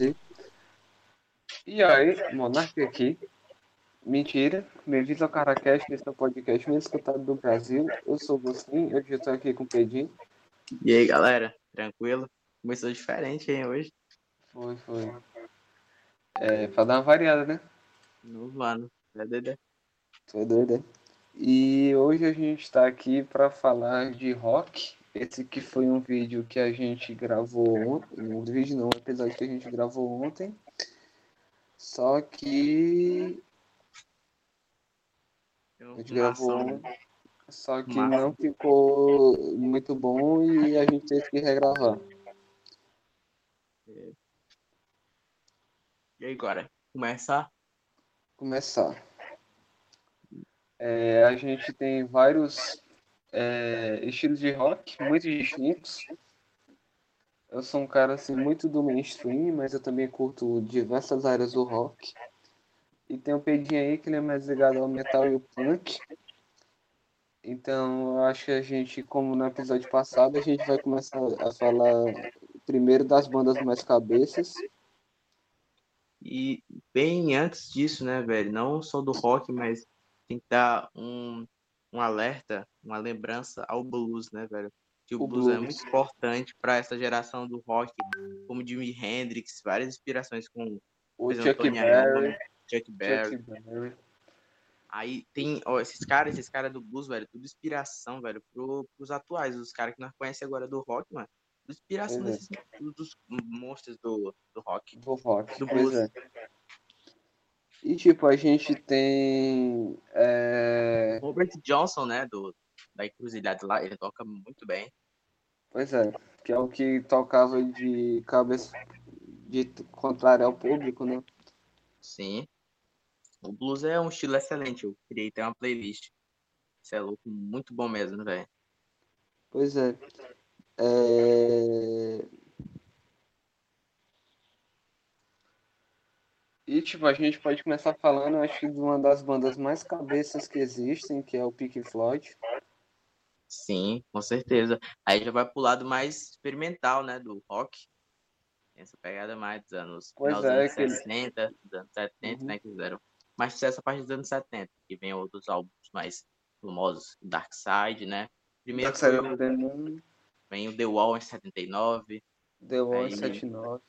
prazer. E aí, Monarque aqui. Mentira, bem-vindo ao Caracast, esse é o podcast mais escutado do Brasil. Eu sou o Gostinho, eu já estou aqui com o Pedinho. E aí, galera, tranquilo? Começou diferente, hein, hoje? Foi, foi. É, pra dar uma variada, né? Novo ano, é. Tu é doido, é? E hoje a gente está aqui para falar de rock. Esse que foi um vídeo que a gente gravou ontem. Um vídeo não, um episódio que a gente gravou ontem. Só que a gente gravou ontem. Só que não ficou muito bom e a gente teve que regravar. E aí, agora? Começar? Começar. É, a gente tem vários é, estilos de rock muito distintos. Eu sou um cara assim muito do mainstream, mas eu também curto diversas áreas do rock. E tem o Pedinho aí que ele é mais ligado ao metal e ao punk. Então eu acho que a gente, como no episódio passado, a gente vai começar a falar primeiro das bandas mais cabeças. E bem antes disso, né, velho? Não só do rock, mas dar um, um alerta, uma lembrança ao blues, né, velho? Que o, O blues, é blues. muito importante para essa geração do rock, como Jimi Hendrix, várias inspirações com O exemplo, Chuck Berry, Iommi, Chuck Berry. Chuck Berry. Aí tem, ó, esses caras, esses caras do blues, velho, tudo inspiração, velho, pro, pros atuais, os caras que nós conhecemos agora do rock, mano. Inspiração é. desses, dos monstros do, do rock. Do rock, Do blues. é. E tipo, a gente tem. é, Robert Johnson, né, do, da Encruzilhada lá, ele toca muito bem. Pois é, que é o que tocava de cabeça de contrário ao público, né? Sim. O blues é um estilo excelente, eu criei até uma playlist. Isso é louco, muito bom mesmo, velho. Pois é. É, E tipo, a gente pode começar falando, acho que de uma das bandas mais cabeças que existem, que é o Pink Floyd. Sim, com certeza. Aí já vai pro lado mais experimental, né, do rock. Tem essa pegada mais dos anos, Pois final dos é, anos que ele- 60, dos anos 70, Uhum. né, que fizeram mais sucesso a partir dos anos 70, que vem outros álbuns mais famosos, Dark Side, né? Primeiro Dark Side foi of o, vem o The Wall em 79, The Wall Aí- 79.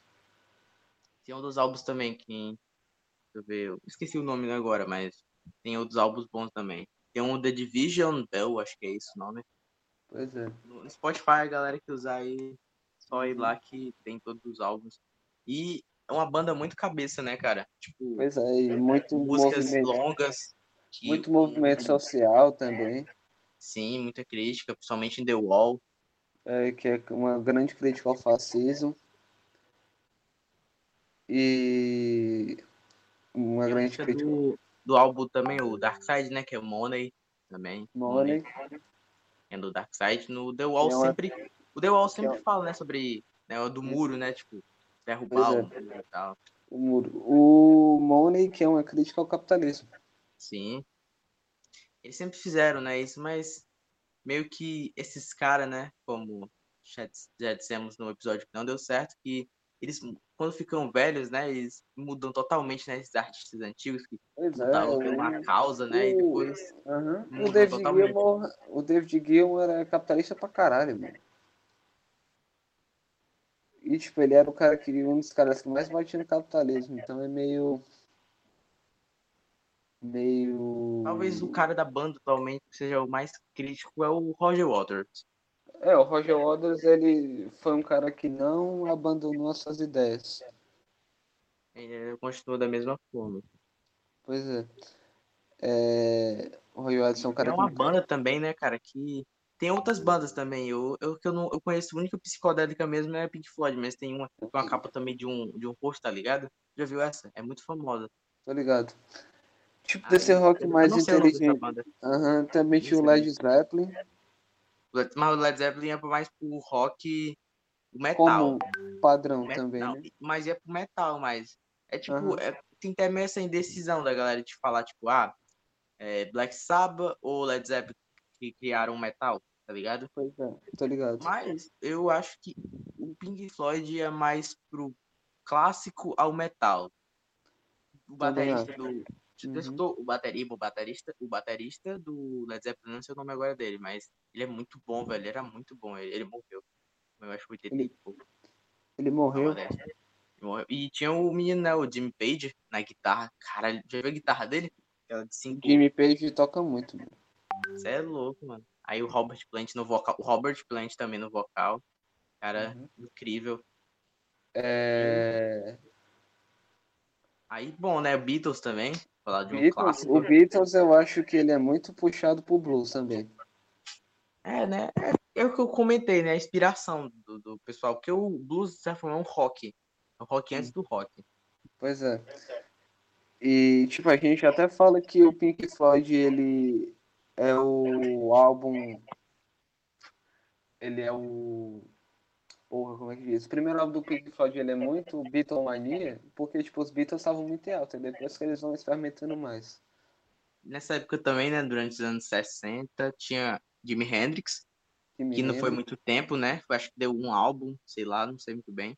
tem um dos álbuns também que, eu ver, eu esqueci o nome agora, mas tem outros álbuns bons também. Tem um The Division Bell, acho que é esse o nome. Pois é. No Spotify, a galera que usar aí, só ir lá que tem todos os álbuns. E é uma banda muito cabeça, né, cara? Tipo, Pois é, e muito músicas movimento, longas. que- muito movimento social também, Sim, muita crítica, principalmente em The Wall. é, que é uma grande crítica ao fascismo. E uma a grande crítica do, do álbum também, o Dark Side, né? Que é o Money também. Money. É do Dark Side. No The Wall é uma- sempre. O The Wall sempre é- fala, né, sobre né, o do muro, né? Tipo, derrubar o muro e tal. O muro. O Money, que é uma crítica ao capitalismo. Sim. Eles sempre fizeram, né, isso, mas meio que esses caras, né, como já dissemos no episódio que não deu certo, que eles, quando ficam velhos, né, eles mudam totalmente, né, esses artistas antigos que Pois é. lutavam por uma o- causa, né, e o- depois. O David totalmente. Gilmour, o David Gilmour era capitalista pra caralho, mano. E tipo, ele era o cara que um dos caras que mais batia no capitalismo, então é meio meio talvez o cara da banda atualmente que seja o mais crítico é o Roger Waters. É, o Roger Waters, ele foi um cara que não abandonou as suas ideias. Ele continua da mesma forma. Pois é. É, o Roger Waters é um cara é uma que banda também, né, cara, que tem outras bandas também. Eu, eu, que eu, não, eu conheço, a única psicodélica mesmo é a Pink Floyd, mas tem uma com a capa também de um, de um rosto, tá ligado? Já viu essa? É muito famosa. Tô ligado. Tipo, Ah, desse rock mais inteligente. Aham, também tinha o. Led Zeppelin. Led- Mas o Led Zeppelin é mais pro rock, o metal. Comum, padrão Me- também, né? Mas é pro metal, mas é tipo, Aham. é, tem também essa indecisão da galera de falar, tipo, ah, é Black Sabbath ou Led Zeppelin que criaram o metal, tá ligado? Pois é, tô ligado. Mas eu acho que o Pink Floyd é mais pro clássico ao metal. O baterista do. Uhum. Você escutou o bateria, o baterista, o baterista do Led Zeppelin, não sei o nome agora dele, mas ele é muito bom, velho. Ele era muito bom. Ele, ele morreu. Eu acho que 80 Ele-. Ele morreu. Não. Ele morreu. E tinha o menino, né, o Jimmy Page, na guitarra. Cara, já viu a guitarra dele? Aquela de cinco. Jimmy Page toca muito. mano. Você é louco, mano. Aí o Robert Plant no vocal. O Robert Plant também no vocal. Cara, Uhum. incrível. É... Aí, bom, né? Beatles também. Falar de um Beatles, clássico. o Beatles eu acho que ele é muito puxado pro blues também. É, né? É, é o que eu comentei, né? A inspiração do, do pessoal. Porque o blues, de certa forma, é um rock. É um rock antes do rock. Pois é. E, tipo, a gente até fala que o Pink Floyd, ele é o álbum. Ele é o. Porra, como é que diz? O primeiro álbum do Pink Floyd, ele é muito Beatlemania, porque, tipo, os Beatles estavam muito em alta, e depois que eles vão experimentando mais. Nessa época também, né? Durante os anos 60, tinha Jimi Hendrix, que não foi muito tempo, né? Acho que deu um álbum, sei lá, não sei muito bem.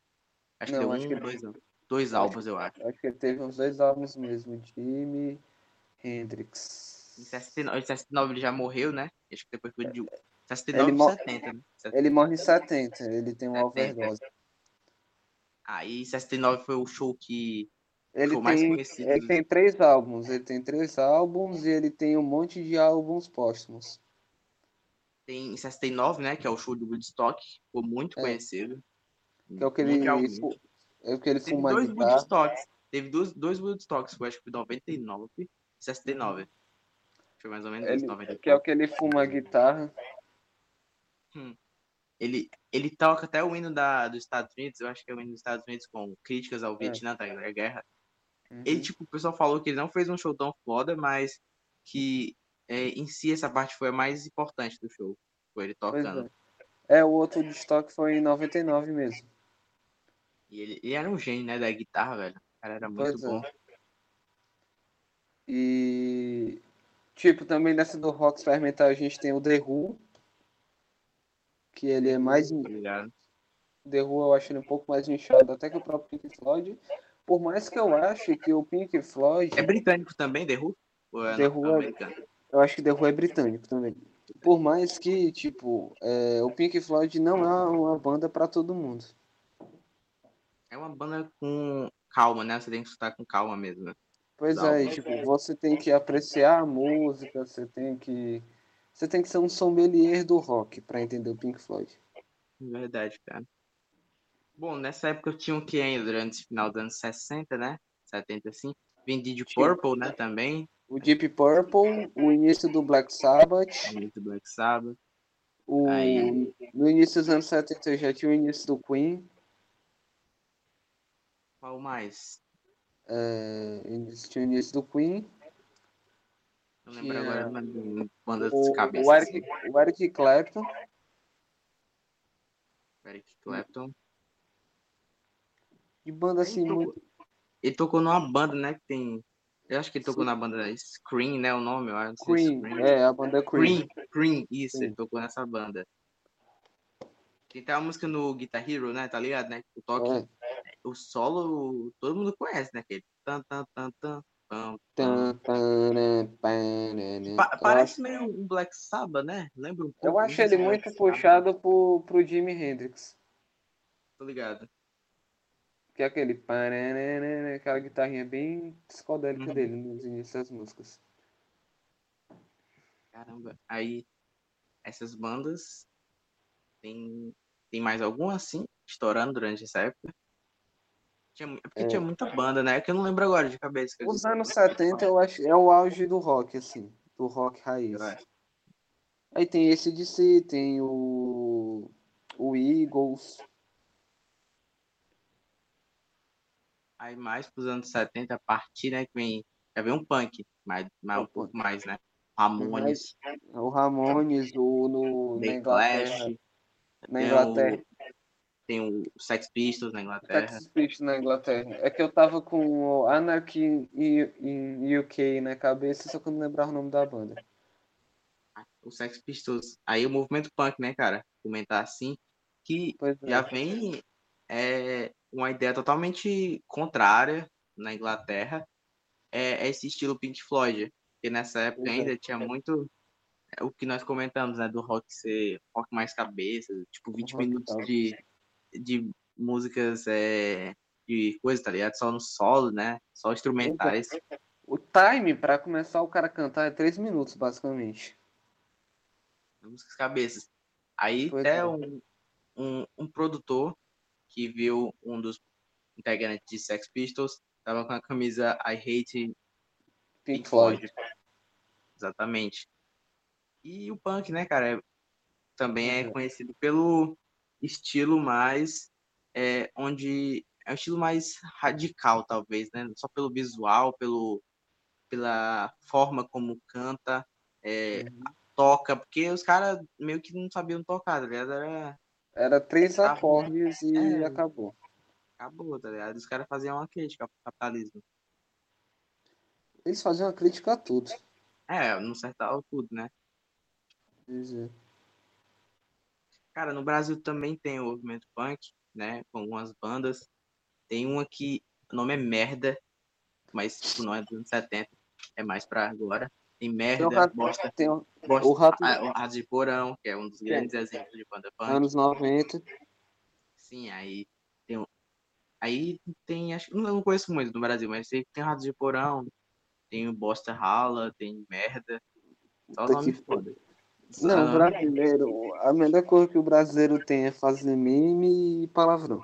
Acho que Não, deu acho um, que- dois, dois álbuns, eu acho. Acho que ele teve uns dois álbuns mesmo, Jimi Hendrix. Em 69, em 69 ele já morreu, né? Acho que depois foi de 69 Ele ou mo- 70, né? Ele morre em 70, ele tem uma 70. overdose. Aí 69 foi o show que Ele Ficou mais tem, conhecido. ele tem três álbuns, ele tem três álbuns e ele tem um monte de álbuns póstumos. tem em 69, né? Que é o show do Woodstock. Ficou muito É. conhecido. Que é o que ele, é o que ele Teve fuma dois guitarra. Woodstocks. Teve dois, dois Woodstocks, eu acho que foi 99 e 69. Foi mais ou menos isso, Ele, 99. que é o que ele fuma guitarra. Ele, ele toca até o hino da, dos Estados Unidos, eu acho que é o hino dos Estados Unidos com críticas ao É. Vietnã, da da guerra. Uhum. Ele, tipo, o pessoal falou que ele não fez um show tão foda, mas que é, em si essa parte foi a mais importante do show. Foi ele tocando. é. É, o outro de estoque foi em 99 mesmo. E ele, ele era um gênio, né, da guitarra, velho. O cara era muito Pois é. bom. E, tipo, também nessa do rock experimental a gente tem o The Who, que ele é mais. Tá? The Who eu acho ele um pouco mais inchado até que o próprio Pink Floyd. Por mais que eu ache que o Pink Floyd. É britânico também, The Who? Ou é The Who é-? Eu acho que The Who é britânico também. Por mais que, tipo, é, o Pink Floyd não é uma banda pra todo mundo. É uma banda com calma, né? Você tem que escutar com calma mesmo. Pois é, e, tipo, você tem que apreciar a música, você tem que. Você tem que ser um sommelier do rock pra entender o Pink Floyd. Verdade, cara. Bom, nessa época eu tinha o que ainda durante esse final dos anos 60, né? 70 assim. Vendi de. Purple, né? Também. O Deep Purple, o início do Black Sabbath, Muito Black Sabbath. o... Aí. no início dos anos 70 eu já tinha o início do Queen, Qual mais? é, início- tinha o início do Queen, Não lembro agora mas de banda o, de cabeça. o, Eric, o Eric Clapton, assim. Eric Clapton. de banda assim Ele tocou- muito. Ele tocou numa banda, né? Que tem. Eu acho que ele tocou na banda Scream, né? O nome, eu acho. se Cream, é, a banda Cream. Cream, Cream, isso, Sim. ele tocou nessa banda. Tem até uma música no Guitar Hero, né? Tá ligado, né? O toque, É. o solo, todo mundo conhece, né? Aquele tan, tan, tan, tan, Tan, tan, pan, Pa- eu parece acho- meio um Black Sabbath, né? Lembra um pouco. Eu acho ele é muito Sabbath, puxado pro, pro Jimi Hendrix. Tô ligado. Que é aquele. pananana, Aquela guitarrinha bem psicodélica Uhum. dele nos inícios das músicas. Caramba. Aí, essas bandas. Tem, tem mais alguma assim, estourando durante essa época? Tinha, mu- é porque É. tinha muita banda, né? Que eu não lembro agora de cabeça. Os anos 70 eu acho é o auge do rock, assim. Do rock raiz. acho. Aí tem esse de si, tem o. O Eagles. Aí mais pros anos 70, a partir, né, que vem. Já vem um punk, mas, mas um O pouco mais, né? Ramones, O Ramones, o no, na The Inglaterra. Clash, Na Inglaterra. Tem o Sex Pistols na Inglaterra. Sex Pistols na Inglaterra. É que eu tava com o Anarchy in, UK na cabeça, só que eu não lembrava o nome da banda. O Sex Pistols. Aí o movimento punk, né, cara? Comentar assim, que é. já vem é, uma ideia totalmente contrária na Inglaterra é, é esse estilo Pink Floyd, porque nessa época ainda tinha muito é, o que nós comentamos, né, do rock ser rock mais cabeça, tipo 20 minutos de, de músicas é, de coisa, tá ligado? Só no solo, né? Só instrumentais. O time para começar o cara a cantar é 3 minutos, basicamente. Músicas cabeças. Aí pois até é. um, um, um produtor que viu um dos integrantes de Sex Pistols tava com a camisa I Hate Pink Floyd. Exatamente. E o punk, né, cara, é, também é uhum. conhecido pelo estilo mais é, onde é um estilo mais radical, talvez, né? Só pelo visual, pelo pela forma como canta, é, uhum. toca, porque os caras meio que não sabiam tocar, tá ligado? Era, Era três acordes e é, acabou. Acabou, tá ligado? Os caras faziam uma crítica ao capitalismo. Eles faziam uma crítica a tudo. É, não certava tudo, né? Dizer. Cara, no Brasil também tem o movimento punk, né? Com algumas bandas. Tem uma que o nome é Merda, mas tipo, não é dos anos 70, é mais pra agora. Tem Merda, tem rato, bosta, tem o, bosta, o rato... o rato de Porão, que é um dos grandes exemplos de banda punk. Anos 90. Sim, aí tem Aí tem, acho não, não conheço muito do Brasil, mas sei que tem Rato de Porão, tem o Bosta Rala, tem Merda. Só Puta nome foda. Não, o brasileiro, a melhor coisa que o brasileiro tem é fazer meme e palavrão.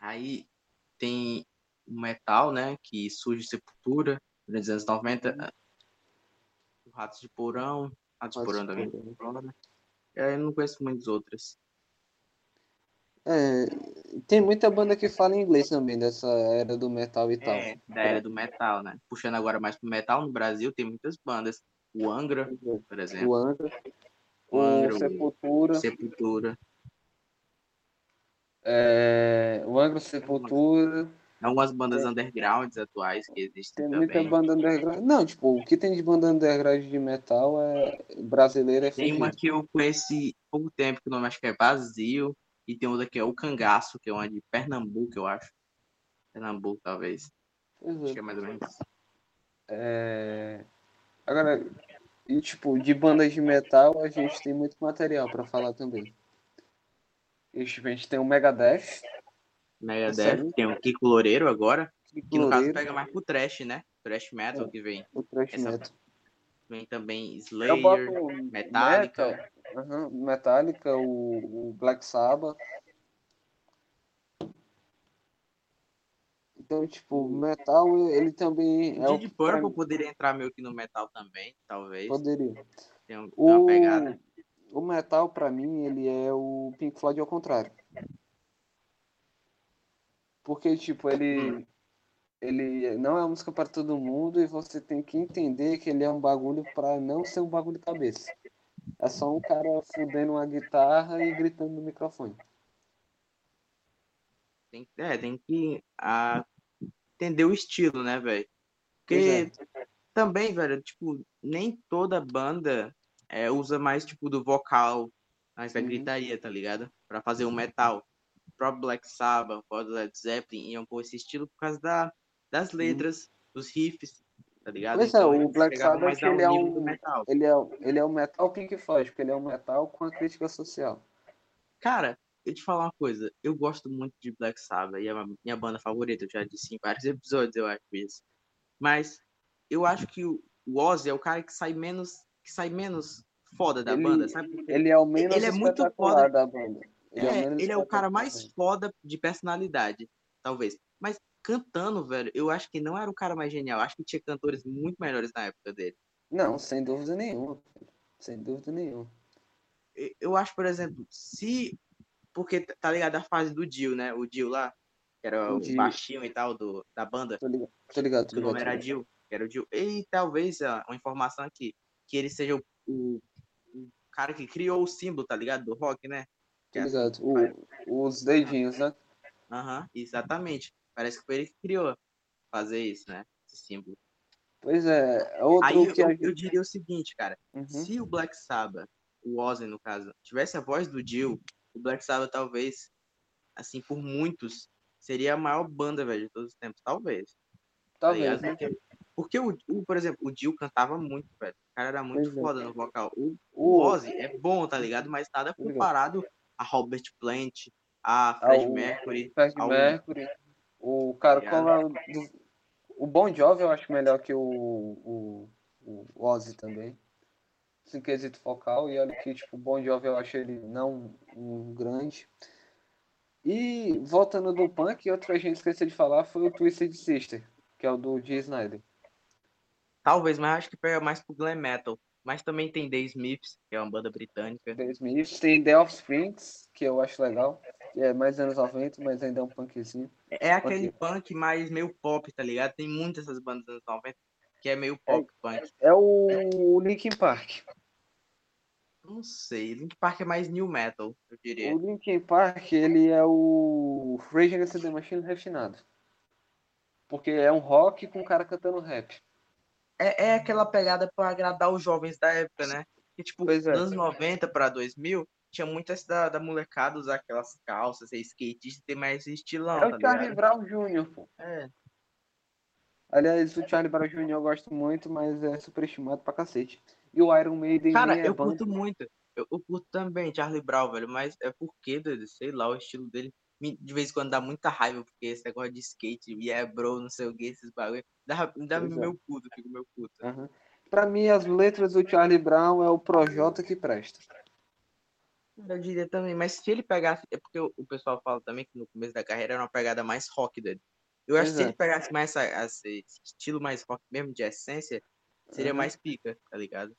Aí tem o metal, né, que surge Sepultura, nos anos 90, uhum. o Ratos de Porão, Ratos de Porão também. Né? Eu não conheço muitas outras. É, tem muita banda que fala inglês também, dessa era do metal e tal. É, da era do metal, né? Puxando agora mais pro metal, no Brasil tem muitas bandas. O Angra, por exemplo. O Angra. O, Angra, o Sepultura. Sepultura. É, o Angra, Sepultura. Algumas bandas é. undergrounds atuais que existem tem também. muita banda underground. Não, tipo, o que tem de banda underground de metal é brasileira é Tem uma que eu conheci há pouco tempo, que o nome acho que é Vazio. E tem outra que é o Cangaço, que é uma de Pernambuco, eu acho. Pernambuco, talvez. Uhum. Acho que é mais ou menos. É... Agora, e tipo, de bandas de metal, a gente tem muito material para falar também. A gente tem o Megadeth. Megadeth, tem o Kiko Loureiro agora. Kiko que no Loureiro. caso pega mais pro trash, né? Trash metal é, que vem. O trash Essa... metal. Vem também Slayer, Metallica. Metal, uhum, Metallica, o, o, Black Sabbath. Então, tipo, metal, ele também. O é Deep Purple poderia entrar meio que no metal também, talvez. Poderia. Tem, um, tem o... uma pegada. O metal, pra mim, ele é o Pink Floyd ao contrário. Porque, tipo, ele. Hum ele não é música para todo mundo e você tem que entender que ele é um bagulho para não ser um bagulho de cabeça. É só um cara fudendo uma guitarra e gritando no microfone. Tem, é, tem que a, entender o estilo, né, velho? Porque é. também, velho, tipo, nem toda banda é, usa mais, tipo, do vocal, mais da uhum. gritaria, tá ligado? Pra fazer um metal. O próprio Black Sabbath, o Led Zeppelin iam pôr esse estilo por causa da das letras, dos riffs, tá ligado? Pois é, então, é, o Black Sabbath ele é um ele é, ele é um metal Pink Floyd, porque ele é um metal com a crítica social. Cara, eu te falar uma coisa, eu gosto muito de Black Sabbath e é a minha banda favorita, eu já disse em vários episódios, eu acho isso. Mas eu acho que o Ozzy é o cara que sai menos que sai menos foda da ele, banda, sabe? Ele é o menos ele é muito foda da banda. Ele é, é ele é o cara mais foda de personalidade, talvez. Mas cantando, velho, eu acho que não era o cara mais genial. Acho que tinha cantores muito melhores na época dele. Não, sem dúvida nenhuma. Sem dúvida nenhuma. Eu acho, por exemplo, se. Porque tá ligado a fase do Dio, né? O Dio lá, que era o, o baixinho e tal do, da banda. Tô ligado, tô ligado. Tô ligado, o nome era Dio, que era o Dio. E talvez uma informação aqui, que ele seja o, o, o cara que criou o símbolo, tá ligado? Do rock, né? Tô é. O, os dedinhos, né? Aham, exatamente. Parece que foi ele que criou fazer isso, né? Esse símbolo. Pois é. Outro Aí que eu, a... eu diria o seguinte, cara. Uhum. Se o Black Sabbath, o Ozzy no caso, tivesse a voz do Jill, o Black Sabbath talvez assim, por muitos, seria a maior banda, velho, de todos os tempos. Talvez. Talvez, tá né? Porque, porque o, o, por exemplo, o Dio cantava muito, velho. O cara era muito Pois é. foda no vocal. O, O, Ozzy é bom, tá ligado? Mas nada Obrigado. comparado a Robert Plant, a Fred Ao- Mercury. Fred ao- Mercury. O cara, como é o Bon Jovi eu acho melhor que o, o, o Ozzy também. Em quesito focal. E olha que, tipo, o Bon Jovi eu acho ele não um grande. E voltando do punk, outra gente esqueceu de falar foi o Twisted Sister, que é o do Dee Snyder. Talvez, mas acho que pega mais pro glam metal. Mas também tem The Smiths, que é uma banda britânica. The Smiths. Tem The Offsprings, que eu acho legal. É mais anos 90, mas ainda é um punkzinho. É aquele punk mais meio pop, tá ligado? Tem muitas essas bandas dos anos 90 que é meio pop punk. É o Linkin Park. Não sei, Link Park é mais new metal, eu diria. O Linkin Park, ele é o Rage Against the Machine refinado. Porque é um rock com um cara cantando rap. É, é aquela pegada pra agradar os jovens da época, né? Que, tipo, Pois é. anos 90 pra 2000, tinha muito essa da, da molecada usar aquelas calças, ser skatista e ter mais estilão, É tá o Charlie ligado? Brown Jr., pô. É. Aliás, o Charlie Brown Jr. eu gosto muito, mas é superestimado pra cacete. E o Iron Maiden Cara, é eu banda. curto muito. Eu, eu curto também Charlie Brown, velho, mas é porque, doido, sei lá, o estilo dele de vez em quando dá muita raiva, porque esse negócio de skate, e é bro, não sei o que, esses bagulho, dá, dá é. meu puto, fico meu puto. Aham. Pra mim, as letras do Charlie Brown é o Projota que presta. Eu diria também, mas se ele pegasse, é porque o pessoal fala também que no começo da carreira era uma pegada mais rock dele. Eu acho que Pois se é. ele pegasse mais essa, esse estilo mais rock mesmo, de essência, seria Uhum. mais pica, tá ligado?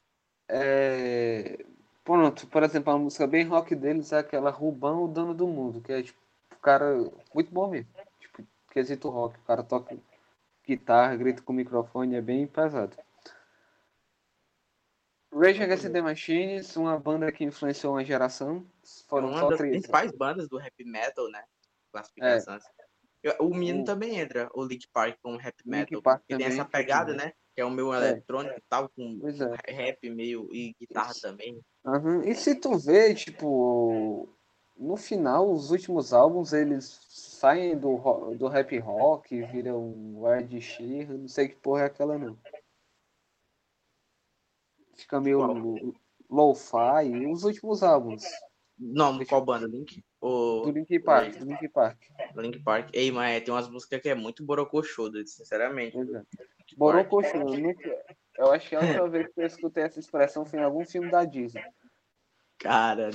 É... Pronto, por exemplo, a música bem rock deles é aquela Rubão, o Dono do Mundo, que é tipo, o cara muito bom mesmo. Tipo, quesito rock, o cara toca guitarra, grita com microfone, é bem pesado. Rage Against the Machines, uma banda que influenciou uma geração. Foram uma só das três. principais bandas do rap metal, né? Classificação. assim. O menino O- também entra, o Link Park com rap metal. Park que tem essa pegada, também. né? Que é o meu É. eletrônico e tal, com é. rap meio e guitarra também. Aham. E se tu vê, tipo, no final, os últimos álbuns, eles saem do, do rap rock, viram Ed Sheeran, não sei que porra é aquela não. Fica meio Qual? lo-fi, e os últimos álbuns Não, Deixa qual banda? Link? do O Linkin Park, do Linkin Park. Link Park. Ei, mas é, tem umas músicas que é muito borocochô, sinceramente. É. Park. Borocochô, eu nunca- eu acho que a última vez que eu escutei essa expressão foi em algum filme da Disney. Cara.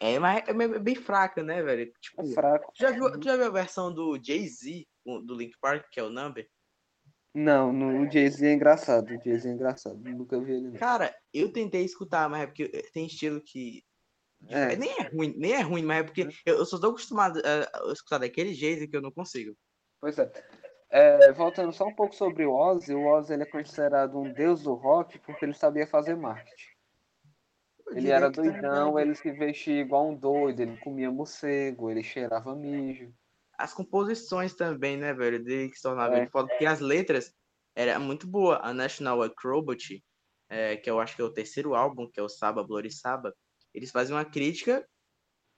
É, mas é bem fraca, né, velho? Tipo, É fraco. tu já viu, tu já viu a versão do Jay-Z do Link Park, que é o Number? Não, no, o Jay-Z é engraçado, o Jay-Z é engraçado, nunca vi ele não. Cara, eu tentei escutar, mas é porque tem estilo que. É. Nem é ruim, nem é ruim, mas é porque eu, eu só tô acostumado a, escutar daquele jeito que eu não consigo. Pois é. É, voltando só um pouco sobre o Ozzy, o Ozzy ele é considerado um deus do rock porque ele sabia fazer marketing. Ele era doidão, é- ele se vestia igual um doido, ele comia morcego, ele cheirava mijo. As composições também, né, velho? Dele que se tornava É. ele foda, porque as letras eram muito boa. A National Acrobat, é, que eu acho que é o terceiro álbum, que é o Saba, Bloody Saba, eles fazem uma crítica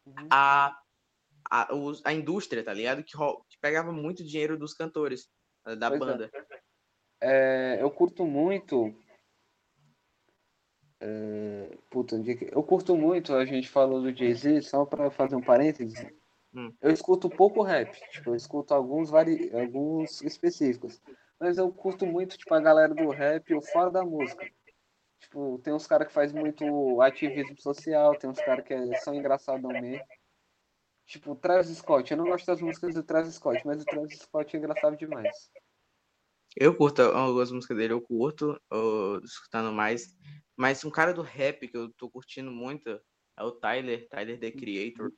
Uhum. à, à, à indústria, tá ligado? Que, que pegava muito dinheiro dos cantores, eh, da Pois é. banda. É, eu curto muito. É, puta, é eu curto muito, a gente falou do Jay-Z, só pra fazer um parênteses. Hum. Eu escuto pouco rap, tipo, eu escuto alguns, vari... alguns específicos. Mas eu curto muito, tipo, a galera do rap ou fora da música. Tipo, tem uns caras que faz muito ativismo social, tem uns caras que é- são engraçadão mesmo. Tipo, o Travis Scott, eu não gosto das músicas do Travis Scott, mas o Travis Scott é engraçado demais. Eu curto algumas músicas dele, eu curto, eu, escutando mais. Mas um cara do rap que eu tô curtindo muito é o Tyler, Tyler The Creator.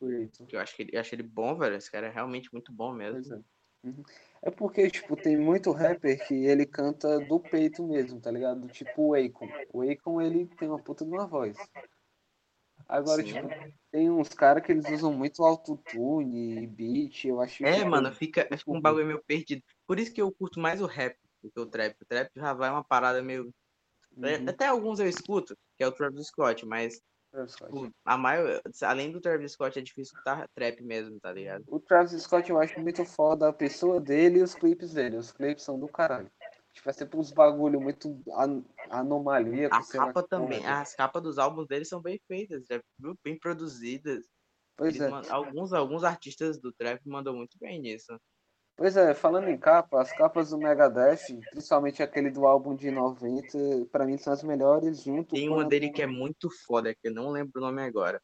Que eu acho que ele, eu acho ele bom, velho. Esse cara é realmente muito bom mesmo. Pois é. Uhum. É porque, tipo, tem muito rapper que ele canta do peito mesmo, tá ligado? Tipo o Akon. O Akon, ele tem uma puta de uma voz. Agora, Sim. tipo, tem uns caras que eles usam muito autotune e beat, eu acho É, tipo, mano, fica, fica um bagulho meio perdido. Por isso que eu curto mais o rap do que o trap. O trap já vai uma parada meio. Uhum. Até alguns eu escuto, que é o Travis Scott, mas. Tipo, a maior, além do Travis Scott, é difícil escutar trap mesmo, tá ligado? O Travis Scott eu acho muito foda a pessoa dele e os clipes dele. Os clipes são do caralho. Tipo, é sempre uns bagulho muito an anomalia. A capa também, as capas dos álbuns dele são bem feitas, bem produzidas. Pois Eles é. man- alguns, alguns artistas do trap mandam muito bem nisso. Pois é, falando em capa, as capas do Megadeth, principalmente aquele do álbum de 90, pra mim são as melhores junto Tem uma a dele que é muito foda, que eu não lembro o nome agora.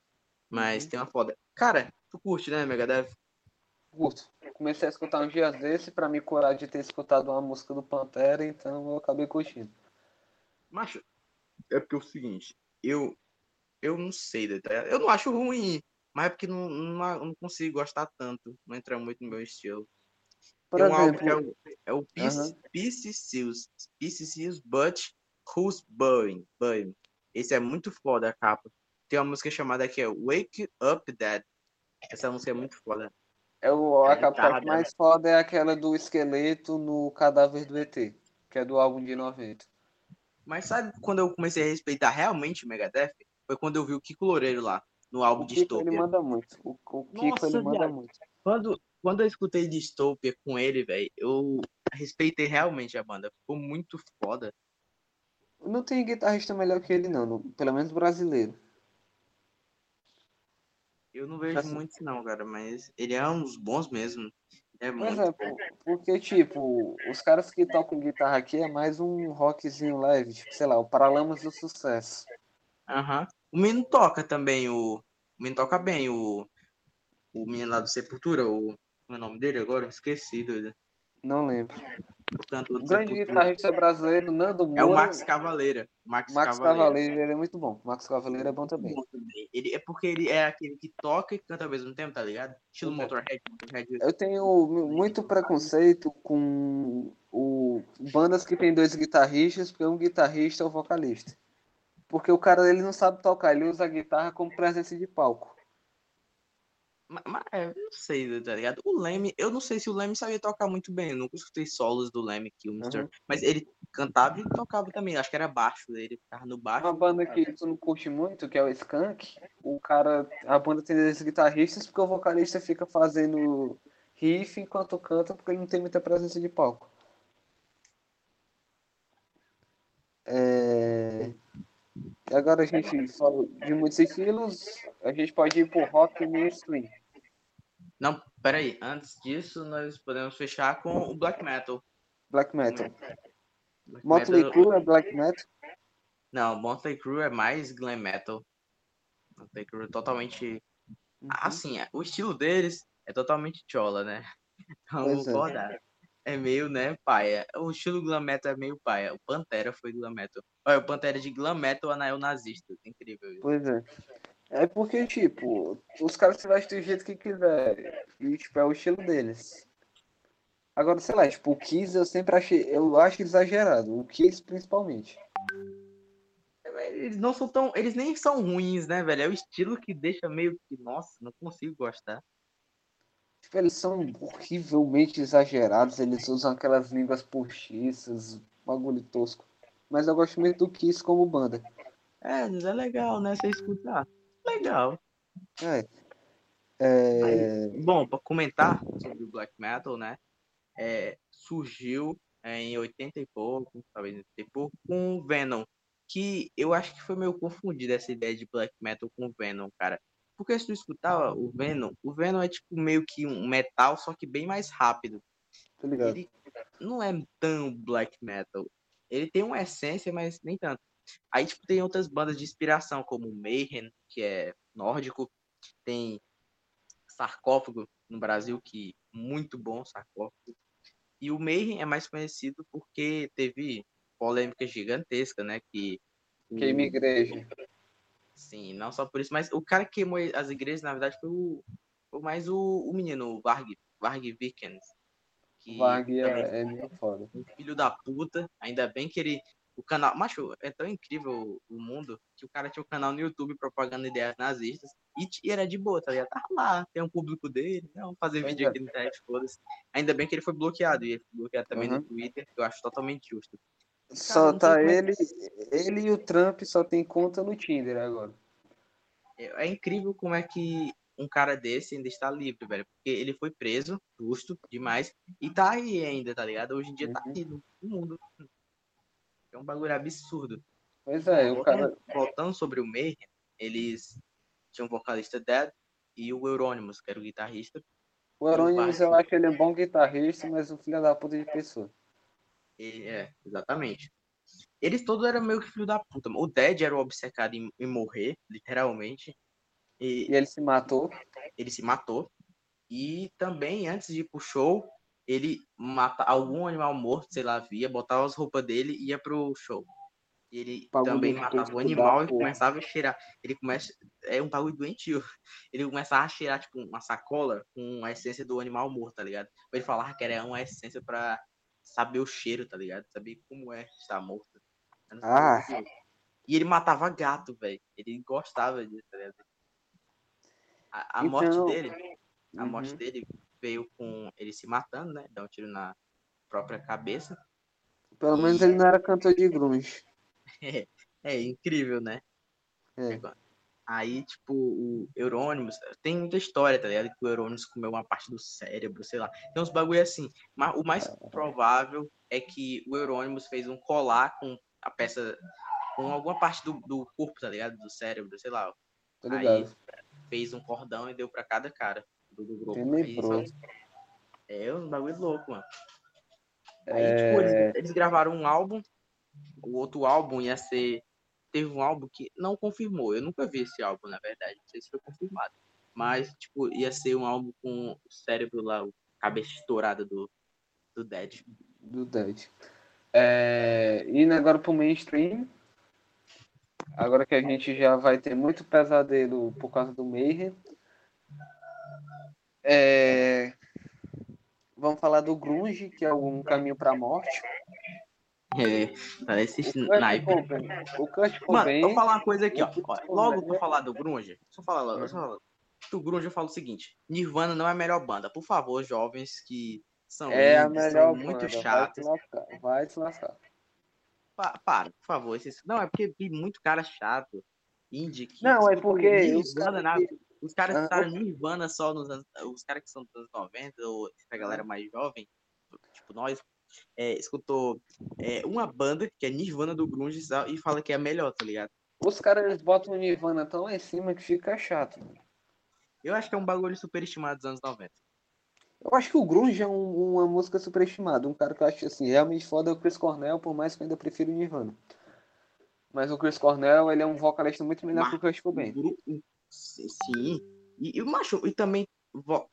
Mas Uhum. tem uma foda. Cara, tu curte, né, Megadeth? Curto. Comecei a escutar uns dias desse pra me curar de ter escutado uma música do Pantera, então eu acabei curtindo. Macho, é porque é o seguinte, eu eu não sei? Eu não acho ruim, mas é porque não, não, não consigo gostar tanto, não entra muito no meu estilo. Por Tem um álbum que é exemplo, o, é o Peace, Seals, Peace Seals, but Who's Burning? Burning. Esse é muito foda a capa. Tem uma música chamada que é Wake Up Dead. Essa música é muito foda. é o, a a capa mais foda é aquela do esqueleto no cadáver do ET, que é do álbum de 90. Mas sabe quando eu comecei a respeitar realmente o Megadeth? Foi quando eu vi o Kiko Loureiro lá, no álbum O Kiko Distopia. ele manda muito. O, o Kiko Nossa, ele manda viado. muito. Quando, quando eu escutei Distopia com ele, velho, eu respeitei realmente a banda. Ficou muito foda. Não tem guitarrista melhor que ele, não, pelo menos brasileiro. Eu não vejo Assim. muitos não, cara, mas ele é uns bons mesmo. É Pois muito é, por- porque, tipo, os caras que tocam guitarra aqui é mais um rockzinho leve, tipo, sei lá, o Paralamas do Sucesso. Aham. O menino toca também, o. O menino toca bem, o. O menino lá do Sepultura, o. Como é o nome dele agora? Esqueci, doido. Não lembro. O grande guitarrista brasileiro, Nando Moura. É o Max Cavaleira. Max, Max Cavaleira. Cavaleiro, ele é muito bom. Max Cavaleiro é bom também. Ele, é porque ele é aquele que toca e canta ao mesmo tempo, tá ligado? Estilo Uhum. Motorhead. Motorhead Eu tenho mu- muito preconceito com o bandas que tem dois guitarristas, porque um guitarrista é o vocalista. Porque o cara ele não sabe tocar, ele usa a guitarra como presença de palco. Mas, é, não sei, tá ligado? O Leme, eu não sei se o Leme sabia tocar muito bem. Eu nunca escutei solos do Leme aqui, o Mr. Uhum. Mas ele cantava e tocava também. Acho que era baixo dele, ficava no baixo. Uma banda que tu não curte muito, que é o Skank, o cara, a banda tem dois guitarristas porque o vocalista fica fazendo riff enquanto canta porque ele não tem muita presença de palco. É... Agora a gente falou de muitos estilos, a gente pode ir pro rock mainstream. Não, peraí. Antes disso, nós podemos fechar com o Black Metal. Black metal. Black Motley Metal- Crue é black metal? Não, Motley Crue é mais glam metal. Motley Crue é totalmente... Uhum. Assim, o estilo deles é totalmente chola, né? Então, Pois vou é. concordar. É meio, né, paia. O estilo glam metal é meio paia. O Pantera foi glam metal. Olha, o Pantera de glam metal é nazista. Incrível isso. Pois é. É porque, tipo, os caras se vestem do jeito que quiser. E, tipo, é o estilo deles. Agora, sei lá, tipo, o Kiss eu sempre achei. Eu acho exagerado. O Kiss principalmente. Eles não são tão. Eles nem são ruins, né, velho? É o estilo que deixa meio que. Nossa, não consigo gostar. Tipo, eles são horrivelmente exagerados. Eles usam aquelas línguas postiças, bagulho tosco. Mas eu gosto muito do Kiss como banda. É, mas é legal, né? Você escutar. Legal. É. É. Bom, para comentar sobre o black metal, né? é, surgiu é, em 80 e pouco, talvez 80 e pouco, com o Venom. Que eu acho que foi meio confundido essa ideia de black metal com o Venom, cara. Porque se tu escutava o Venom, o Venom é tipo meio que um metal, só que bem mais rápido. Tô ligado. Ele não é tão black metal. Ele tem uma essência, mas nem tanto. Aí, tipo, tem outras bandas de inspiração, como o Mayhem, que é nórdico. Tem Sarcófago no Brasil, que muito bom Sarcófago. E o Mayhem é mais conhecido porque teve polêmica gigantesca, né? Que Queima igreja. Sim, não só por isso, mas o cara que queimou as igrejas, na verdade, foi, o, foi mais o, o menino, o Varg, Varg Vikernes. que Varg é, é meio foda. um filho da puta. Ainda bem que ele. O canal. Macho, é tão incrível o mundo que o cara tinha um canal no YouTube propagando ideias nazistas. E, era de boa, tá ligado? Tava lá, tem um público dele. Não, vamos fazer vídeo é. aqui no internet, foda-se. Ainda bem que ele foi bloqueado. E ele foi bloqueado também Uhum. no Twitter, que eu acho totalmente justo. Só não tá sei como é ele, ele e o Trump só tem conta no Tinder agora. É, é incrível como é que um cara desse ainda está livre, velho. Porque ele foi preso, justo demais, e tá aí ainda, tá ligado? Hoje em dia tá Uhum. aí no mundo. É um bagulho absurdo. Pois é, o cara. Voltando, sobre o Mayhem, eles tinham o vocalista Dead e o Euronymous, que era o guitarrista. O Euronymous, eu acho ele um bom guitarrista, mas um filho da puta de pessoa. E, é, exatamente. Eles todos eram meio que filho da puta. O Dead era o obcecado em, em morrer, literalmente. E E ele se matou. ele se matou. E também, antes de ir pro show, ele mata algum animal morto, sei lá, via, botava as roupas dele e ia pro show. E ele também matava o da animal e porra. começava a cheirar. Ele começa. É um bagulho doentio. Ele começava a cheirar, tipo, uma sacola com a essência do animal morto, tá ligado? Ele falava que era uma essência pra saber o cheiro, tá ligado? Saber como é estar morto. Era um Ah. E ele matava gato, velho. Ele gostava disso, tá ligado? A, a morte Então, dele a Uhum. morte dele veio com ele se matando, né? Dá um tiro na própria cabeça. Pelo menos ele não era cantor de grunge. É incrível, né? É. Aí, tipo, o Eurônimos, tem muita história, tá ligado? Que o Eurônimos comeu uma parte do cérebro, sei lá. Tem uns bagulho assim. Mas o mais provável é que o Eurônimos fez um colar com a peça, com alguma parte do, do corpo, tá ligado? Do cérebro, sei lá. Tá Aí fez um cordão e deu pra cada cara do, do grupo. Tenebroso. só- É um bagulho louco, mano. Aí, É. tipo, eles, eles gravaram um álbum. O outro álbum ia ser. Teve um álbum que não confirmou. Eu nunca vi esse álbum, na verdade. Não sei se foi confirmado. Mas, tipo, ia ser um álbum com o cérebro lá, o cabeça estourada do, do Dead. Do Dead. É, indo agora pro mainstream. Agora que a gente já vai ter muito pesadelo por causa do Mayhem. É, Vamos falar do Grunge, que é um caminho pra morte. É, parece O esse Kurt. Cobain. O Mano, vou falar uma coisa aqui, ó. o Logo pra é- falar do Grunge, só falar logo, só falar. Do Grunge eu falo o seguinte: Nirvana não é a melhor banda. Por favor, jovens que são É a indies, melhor são muito banda. Vai se chatos. lascar. Vai se lascar. Pa- Para, por favor. Não, é porque tem muito cara chato. Indie que Não, é porque os Nirvana na- que- Os caras Ah, escutaram Nirvana só nos anos. Os caras que são dos anos 90, ou essa galera mais jovem, tipo nós, é, escutou é, uma banda que é Nirvana do Grunge e fala que é a melhor, tá ligado? Os caras botam o Nirvana tão lá em cima que fica chato. Eu acho que é um bagulho superestimado dos anos 90. Eu acho que o Grunge é um- uma música superestimada. Um cara que eu acho assim, realmente foda é o Chris Cornell, por mais que eu ainda prefiro o Nirvana. Mas o Chris Cornell, ele é um vocalista muito melhor que o Kurt Cobain. grupo- Sim. E, e, macho, e também,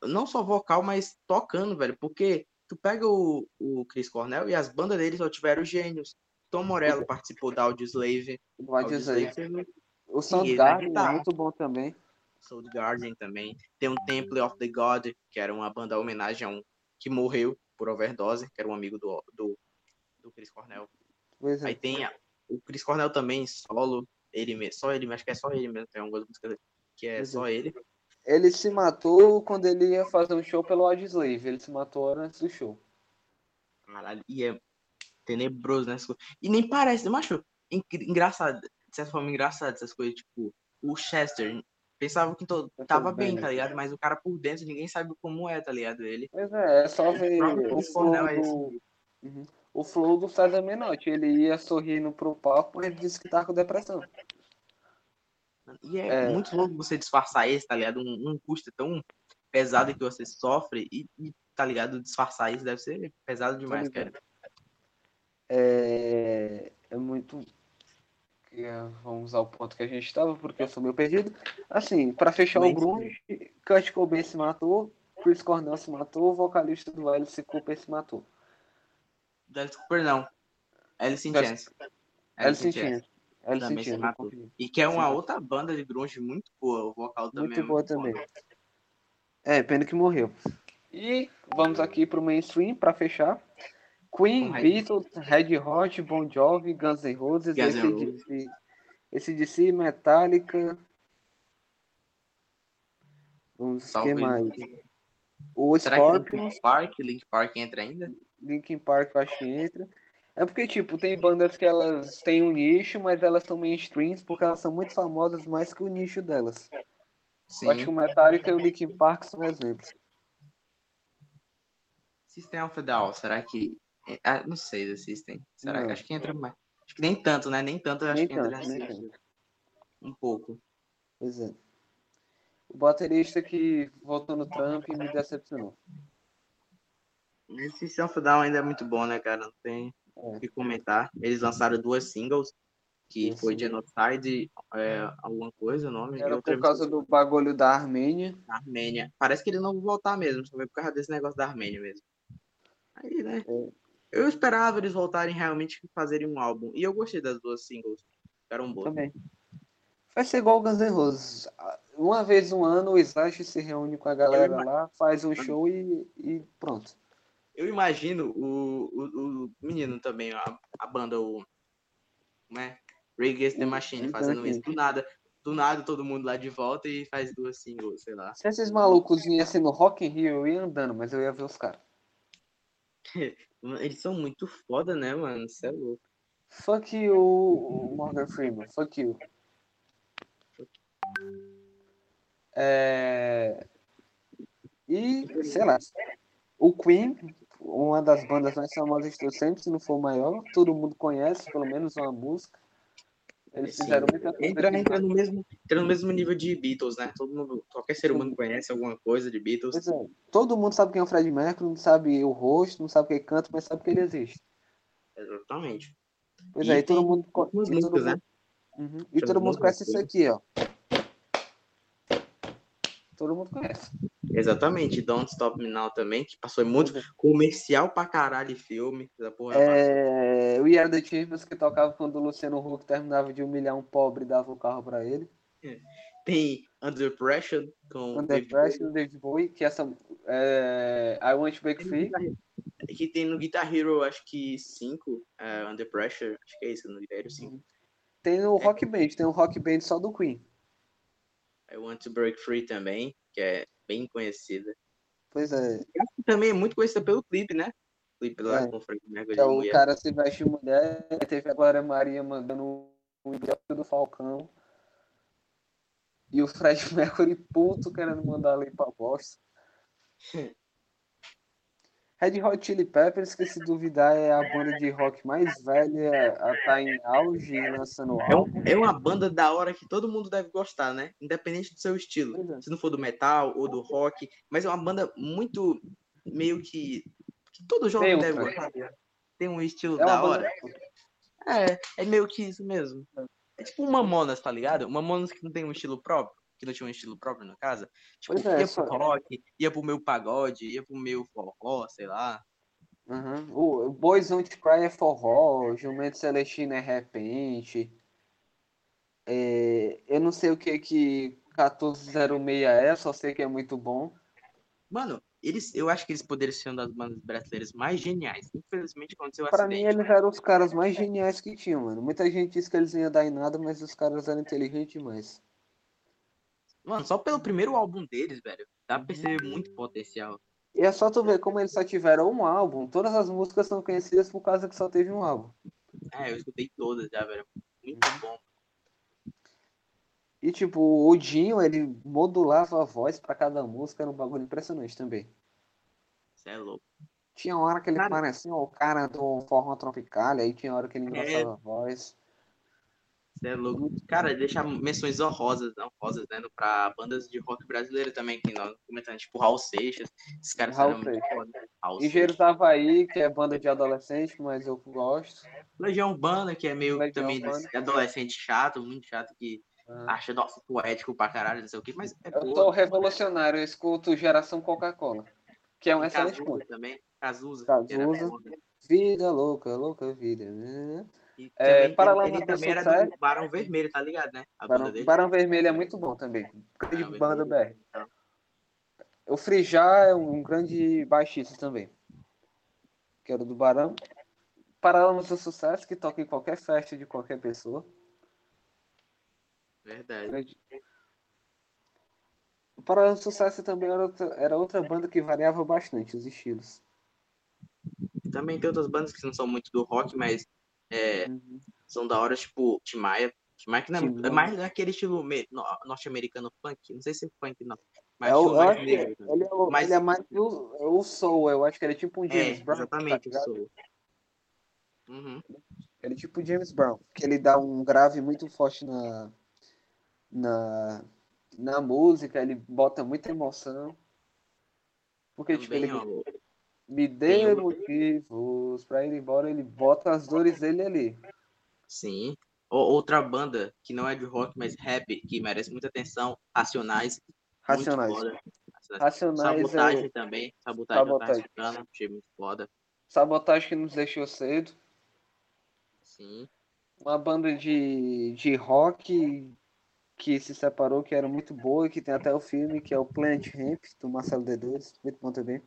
não só vocal, mas tocando, velho. Porque tu pega o, o Chris Cornell e as bandas dele só tiveram gênios. Tom Morello participou da Audioslave. Dizer. Audioslave O ele Soundgarden tá. é muito bom também. Soul Guardian também. Tem um Temple of the God, que era uma banda homenagem a um que morreu por overdose, que era um amigo do, do, do Chris Cornell. Pois Aí é. tem a- o Chris Cornell também, solo, ele mesmo, só ele, acho que é só ele mesmo, tem algumas músicas que é Pois é. só ele. Ele se matou quando ele ia fazer um show pelo Audioslave. Ele se matou antes do show. Caralho, e é tenebroso, né? E nem parece, macho, engra- engraçado, de certa forma engraçado essas coisas, tipo, o Chester pensava que to- Tá tava bem, tá né? ligado? Mas o cara por dentro, ninguém sabe como é, tá ligado? Ele. Pois é, é só ver o Chris flow é do, esse. Uhum. o flow do César Menotti. Ele ia sorrindo pro palco, mas ele disse que tá com depressão. E é, É. muito louco você disfarçar isso, tá ligado? Um, um custo tão pesado que você sofre e, e, tá ligado? Disfarçar isso deve ser pesado demais, cara. É, é muito. é, Vamos usar o ponto que a gente estava, porque eu sou meio perdido. Assim, para fechar o Mas- Grunge, Kurt Cobain se matou, Chris Cornell se matou, o vocalista do Alice Cooper se matou. Alice Cooper não. Alice in Chains. Alice in Chains. In Também se matou. E que é uma Sim. outra banda de grunge muito boa. O vocal também Muito é boa muito também. bom. É, pena que morreu. E vamos aqui pro mainstream para fechar. Queen, Beatles, Red Hot, Bon Jovi, Guns N' Roses, Guns N' ACDC, ACDC, Metallica. Vamos, o que mais? O Será Scorpions, Link Park, Link Park entra ainda? Linkin Park, eu acho que entra. É porque, tipo, tem bandas que elas têm um nicho, mas elas são mainstreams porque elas são muito famosas mais que o nicho delas. Sim. Eu acho que o Metallica e o Linkin Park são exemplos. System of a Down, será que. é, Ah, não sei do System. Será Não. que acho que entra mais. Acho que nem tanto, né? Nem tanto, eu acho Nem que entra tanto, nesse- tanto. um pouco. Pois é. O baterista que voltou no Trump me decepcionou. Esse System of a Down ainda é muito bom, né, cara? Não tem. O que comentar. Eles lançaram duas singles, que Isso. foi Genocide, é, alguma coisa, o nome. Era por causa do bagulho da Armênia. da Armênia. Parece que eles não vão voltar mesmo, só foi por causa desse negócio da Armênia mesmo. Aí, né? É. Eu esperava eles voltarem realmente fazerem um álbum. E eu gostei das duas singles. Ficaram boas. Também. Vai ser igual o Guns N' Roses. Uma vez no ano o Slash se reúne com a galera lá, faz um show e, e pronto. Eu imagino o, o, o menino também, a, a banda, o. Né? Ray Against the Machine, fazendo isso. Do nada. Do nada, todo mundo lá de volta e faz duas singles, sei lá. Se esses malucos viessem no Rock in Rio, eu ia andando, mas eu ia ver os caras. Eles são muito foda, né, mano? Você é louco. Fuck you, Morgan Freeman. Fuck you. É... E, sei lá, o Queen, uma das bandas mais famosas todos sempre, se não for maior, todo mundo conhece, pelo menos uma música. Eles Sim. fizeram muita coisa. Entra, entra, no mesmo, entra no mesmo nível de Beatles, né? Todo mundo, qualquer ser humano conhece alguma coisa de Beatles. Pois é, todo mundo sabe quem é o Fred Mercury, não sabe o rosto, não sabe quem canta, mas sabe que ele existe. Exatamente. Pois E é, e todo mundo. e todo músicas, né? mundo- Uhum. E todo mundo conhece isso aqui, ó. Todo mundo conhece. Exatamente. Don't Stop Me Now também, que passou muito Pois comercial pra caralho filme. Essa porra. É, o Are The Champions que tocava quando o Luciano Huck terminava de humilhar um pobre e dava o carro pra ele. Tem Under Pressure com Under David Pressure, David Bowie, que essa é, I Want to Break Bowie. Free. Que tem no Guitar Hero, acho que 5, é, Under Pressure, acho que é isso, no Guitar Hero 5. Tem o Rock Band, tem um Rock Band só do Queen. I Want to Break Free também, que é bem conhecida. Pois é, E também é muito conhecida pelo clipe, né? O clipe lá É. com o Frank Mercury é de o cara se veste mulher, teve a Glória Maria mandando um idiota do Falcão. E o Fred Mercury puto querendo mandar ali pra bosta. Red Hot Chili Peppers, que se duvidar é a banda de rock mais velha a estar em auge e lançando É, álbum. um- é uma banda da hora que todo mundo deve gostar, né? Independente do seu estilo. É. Se não for do metal ou do rock. Mas é uma banda muito meio que. que todo jovem deve gostar. Tem um estilo É uma da banda hora. É, é meio que isso mesmo. É tipo um Mamonas, tá ligado? Um Mamonas que não tem um estilo próprio. Que não tinha um estilo próprio na casa. Tipo, Pois é, ia só- pro rock, ia pro meu pagode, ia pro meu forró, sei lá. Uhum. O Boys Don't Cry é forró, Jumento Celestino é repente. É, eu não sei o que que 1406 é, só sei que é muito bom. Mano, eles, eu acho que eles poderiam ser uma das bandas brasileiras mais geniais. Infelizmente aconteceu Pra mim, acidente. eles eram os caras mais geniais que tinham, mano. Muita gente disse que eles iam dar em nada, mas os caras eram inteligentes demais. Mano, só pelo primeiro álbum deles, velho, dá pra perceber muito potencial. E é só tu ver como eles só tiveram um álbum. Todas as músicas são conhecidas por causa que só teve um álbum. É, eu escutei todas já, velho. Muito bom. E tipo, o Dinho, ele modulava a voz pra cada música, era um bagulho impressionante também. Você é louco. Tinha hora que ele Cara- parecia o cara do forró tropical, aí tinha hora que ele É. engrossava a voz. É louco. Cara, deixar menções honrosas, honrosas, né? Pra bandas de rock brasileiro também, que nós comentando, tipo Raul Seixas. Esses caras Raul eram muito Seixas. foda. Seixas. do Havaí, que é banda de adolescente, mas eu gosto. Legião Urbana, que é meio Legião também Urbana. de adolescente chato, muito chato, que Ah. acha, nossa, poético pra caralho, não sei o quê, mas é Eu boa. sou revolucionário, eu escuto Geração Coca-Cola, que é um excelente Cazuza também. Cazuza. Cazuza. que. Vida louca, louca vida. né? É, também, Paralamas ele também era Sucesso. do Barão Vermelho, tá ligado, né? A Barão. Barão Vermelho é muito bom também. Grande Barão banda Vermelho. BR. O Frijá é um grande baixista também. Que era do Barão. Paralamas do Sucesso, que toca em qualquer festa de qualquer pessoa. Verdade. O Paralamas do Sucesso também era outra, era outra banda que variava bastante os estilos. também tem outras bandas que não são muito do rock, mas é, uhum. são da hora, tipo Tim Maia. Tim Maia que não é, é mais daquele estilo norte-americano funk, não sei se é funk não. Mas é o, mais negro, ele, é o, mas, ele é mais o, o soul, eu acho que ele é tipo um James é, Brown. Exatamente, tá o soul. Uhum. Ele é tipo James Brown, que ele dá um grave muito forte na, na, na música, ele bota muita emoção. Porque, tipo, ele me dê motivos pra ir embora, ele bota as dores dele ali. Sim. Outra banda que não é de rock, mas rap, que merece muita atenção, Racionais. Racionais. Racionais. Sabotagem é... também. Sabotagem, Sabotagem. Tá achei muito foda. Sabotagem que nos deixou cedo. Sim. Uma banda de, de rock que se separou, que era muito boa, que tem até o filme, que é o Plant Ramp, do Marcelo D2, muito bom também.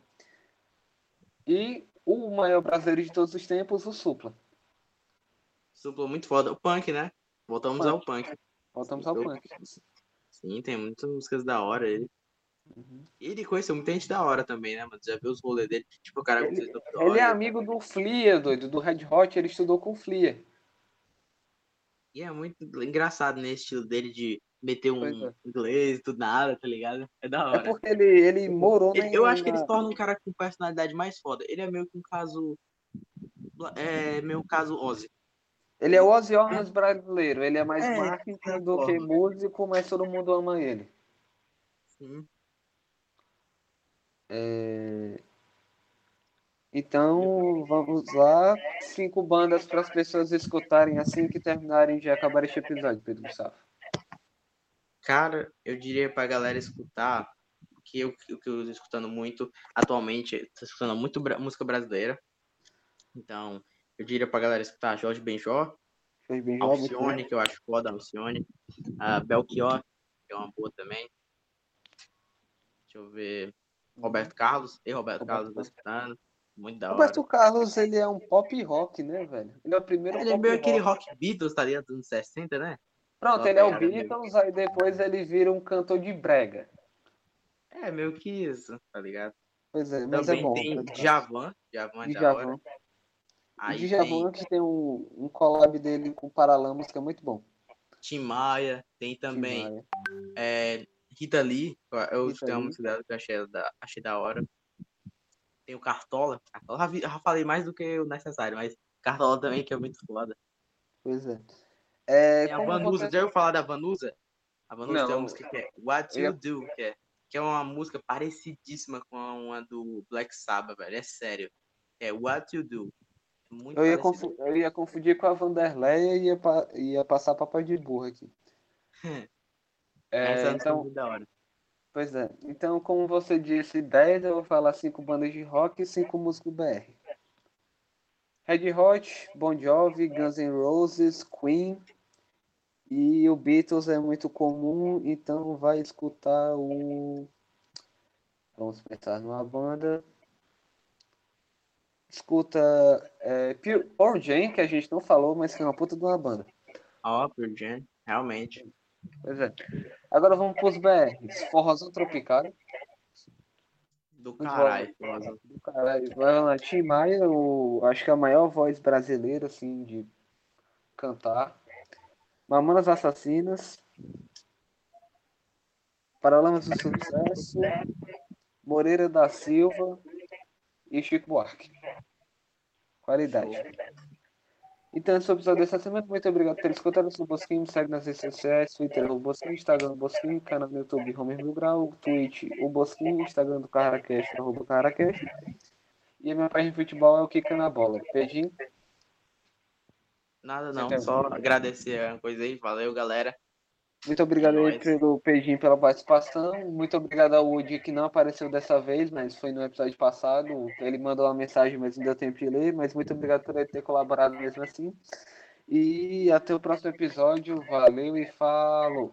E o maior brasileiro de todos os tempos, o Supla. Supla muito foda. O punk, né? Voltamos punk. ao punk. Voltamos ao punk. Sim, tem muitas músicas da hora ele. Uhum. E ele conheceu muita gente da hora também, né, mano? Já viu os rolês dele? Tipo, o cara ele, ele é amigo do Flea, doido, do Red Hot, ele estudou com o Flea. E é muito engraçado nesse né, estilo dele de meter um é. inglês do nada, tá ligado? É da é hora. É porque ele, ele morou ele, Eu acho que ele se torna um cara com personalidade mais foda. Ele é meio que um caso. É meio caso Ozzy. Ele é o Ozzy Osbourne brasileiro. Ele é mais é, marketing do que músico, mas todo mundo ama ele. Sim. É... Então, vamos lá. Cinco bandas para as pessoas escutarem assim que terminarem de acabar este episódio, Pedro Gustavo. Cara, eu diria pra galera escutar, que eu, o que eu estou escutando muito atualmente, estou escutando muito música brasileira. Então, eu diria pra galera escutar Jorge Benjó, Jorge Benjó Alcione, que eu acho foda, Alcione, a Belchior, que é uma boa também. Deixa eu ver. Roberto Carlos. E Roberto, Roberto Carlos, tô escutando. Muito da hora. Roberto Carlos, ele é um pop rock, né, velho? Ele é o primeiro Ele é meio aquele rock Beatles, tá ligado? Dos anos 60, né? Pronto, ele é o Beatles, aí depois ele vira um cantor de brega. É, meio que isso, tá ligado? Pois é, mas é Também é bom. tem Djavan, Djavan é Djavan. Aí Djavan tem... que tem um, um collab dele com Paralamas que é muito bom. Tim Maia, tem também Maia. É, Rita Lee, eu Rita tenho uma música dela que eu achei da, achei da hora. Tem o Cartola, Cartola já, já falei mais do que o necessário, mas Cartola também que é muito foda. Pois é. É, a Vanusa, você... já ouviu falar da Vanusa? A Vanusa não, tem uma música que é What You Do, que é, que é uma música parecidíssima com uma do Black Sabbath, velho. É sério. É What You Do. É muito eu, ia confu... eu ia confundir com a Vanderleia e ia, pa... ia passar papai de burro aqui. é, Essa é então... da hora. Pois é. Então, como você disse, 10, eu vou falar 5 bandas de rock e 5 músicos BR. Red Hot, Bon Jovi, Guns N' Roses, Queen, e o Beatles é muito comum, então vai escutar o. Vamos pensar numa banda. Escuta é, Pearl Jam, que a gente não falou, mas que é uma puta de uma banda. Ó, oh, Pearl Jam, realmente. Pois é. Agora vamos pros BRs. Forrozão Tropical. Do caralho. Do caralho. Vai lá, Tim Maia, o, acho que é a maior voz brasileira, assim, de cantar. Mamonas Assassinas, Paralamas do Sucesso, Moreira da Silva e Chico Buarque. Qualidade. Então, esse é o episódio dessa semana. Muito obrigado por escutar. Eu sou o Bosquinho. Me segue nas redes sociais: Twitter, o Bosquinho, Instagram, o Bosquinho, canal no YouTube, Homer Mil Grau, Twitch, o Bosquinho, Instagram do Caracast, arroba Caracast. E a minha página de futebol é o Kika na Bola. Beijinho. Nada não, só agradecer a coisa aí. Valeu, galera. Muito obrigado aí pelo Pejinho pela participação. Muito obrigado ao Woody que não apareceu dessa vez, mas foi no episódio passado. Ele mandou uma mensagem, mas não deu tempo de ler. Mas muito obrigado por ele ter colaborado mesmo assim. E até o próximo episódio. Valeu e falou!